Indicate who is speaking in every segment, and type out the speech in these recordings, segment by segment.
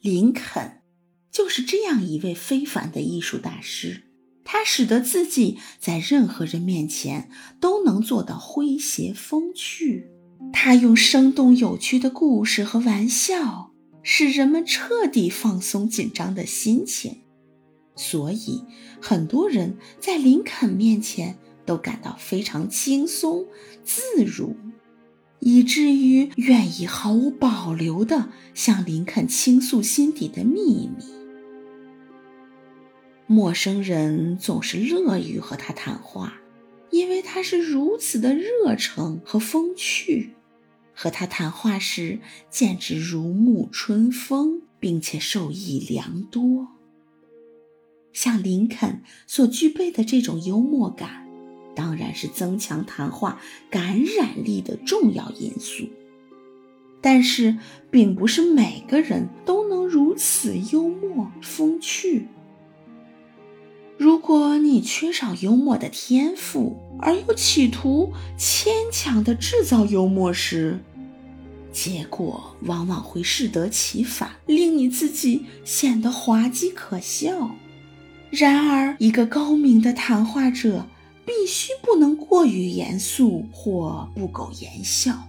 Speaker 1: 林肯就是这样一位非凡的艺术大师，他使得自己在任何人面前都能做到诙谐风趣。他用生动有趣的故事和玩笑，使人们彻底放松紧张的心情。所以，很多人在林肯面前都感到非常轻松自如，以至于愿意毫无保留地向林肯倾诉心底的秘密。陌生人总是乐于和他谈话，因为他是如此的热诚和风趣。和他谈话时，简直如沐春风，并且受益良多。像林肯所具备的这种幽默感，当然是增强谈话感染力的重要因素。但是，并不是每个人都能如此幽默风趣。如果你缺少幽默的天赋，而又企图牵强地制造幽默时，结果往往会适得其反，令你自己显得滑稽可笑。然而，一个高明的谈话者必须不能过于严肃或不苟言笑。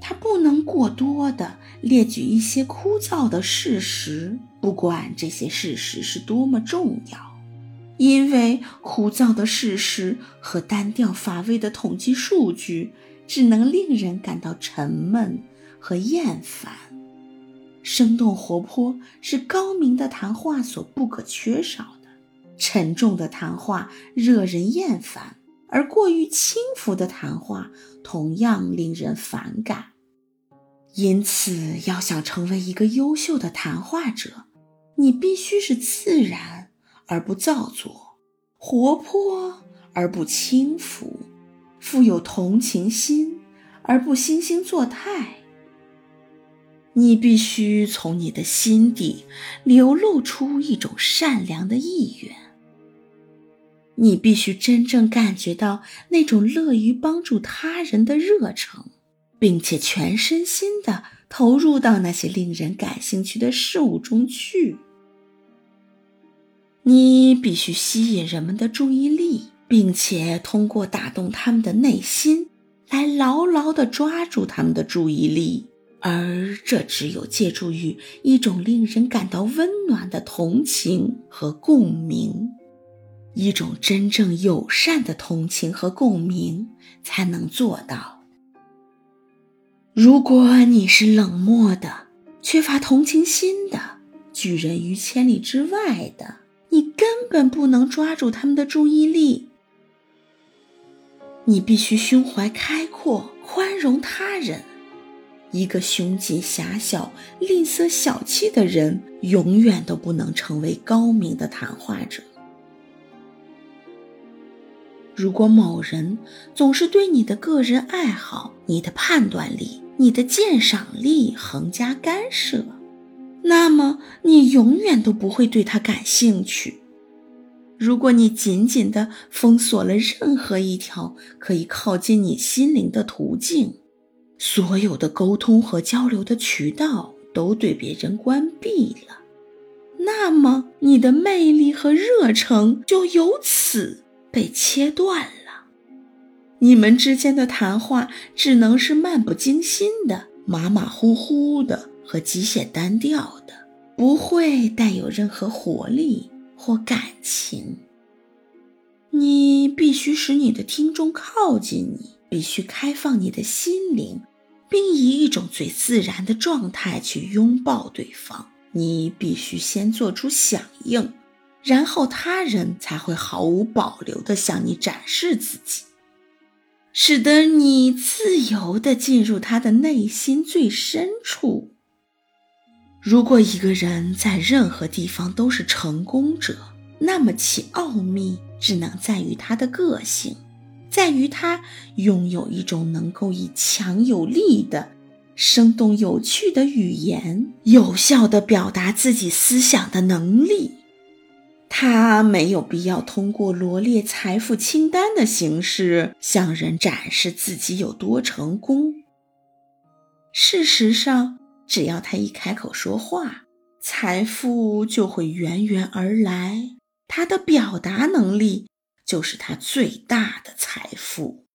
Speaker 1: 他不能过多的列举一些枯燥的事实，不管这些事实是多么重要，因为枯燥的事实和单调乏味的统计数据只能令人感到沉闷和厌烦。生动活泼是高明的谈话所不可缺少，沉重的谈话惹人厌烦，而过于轻浮的谈话同样令人反感。因此，要想成为一个优秀的谈话者，你必须是自然而不造作，活泼而不轻浮，富有同情心而不惺惺作态。你必须从你的心底流露出一种善良的意愿。你必须真正感觉到那种乐于帮助他人的热诚，并且全身心地投入到那些令人感兴趣的事物中去。你必须吸引人们的注意力，并且通过打动他们的内心，来牢牢地抓住他们的注意力。而这只有借助于一种令人感到温暖的同情和共鸣，一种真正友善的同情和共鸣才能做到。如果你是冷漠的、缺乏同情心的、拒人于千里之外的，你根本不能抓住他们的注意力。你必须胸怀开阔，宽容他人。一个胸襟狭小、吝啬小气的人，永远都不能成为高明的谈话者。如果某人总是对你的个人爱好、你的判断力、你的鉴赏力横加干涉，那么你永远都不会对他感兴趣。如果你紧紧地封锁了任何一条可以靠近你心灵的途径，所有的沟通和交流的渠道都对别人关闭了，那么你的魅力和热诚就由此被切断了。你们之间的谈话只能是漫不经心的、马马虎虎的和极显单调的，不会带有任何活力或感情。你必须使你的听众靠近你。必须开放你的心灵，并以一种最自然的状态去拥抱对方。你必须先做出响应，然后他人才会毫无保留地向你展示自己，使得你自由地进入他的内心最深处。如果一个人在任何地方都是成功者，那么其奥秘只能在于他的个性。在于他拥有一种能够以强有力的、生动有趣的语言，有效地表达自己思想的能力。他没有必要通过罗列财富清单的形式向人展示自己有多成功。事实上，只要他一开口说话，财富就会源源而来。他的表达能力就是他最大的财富。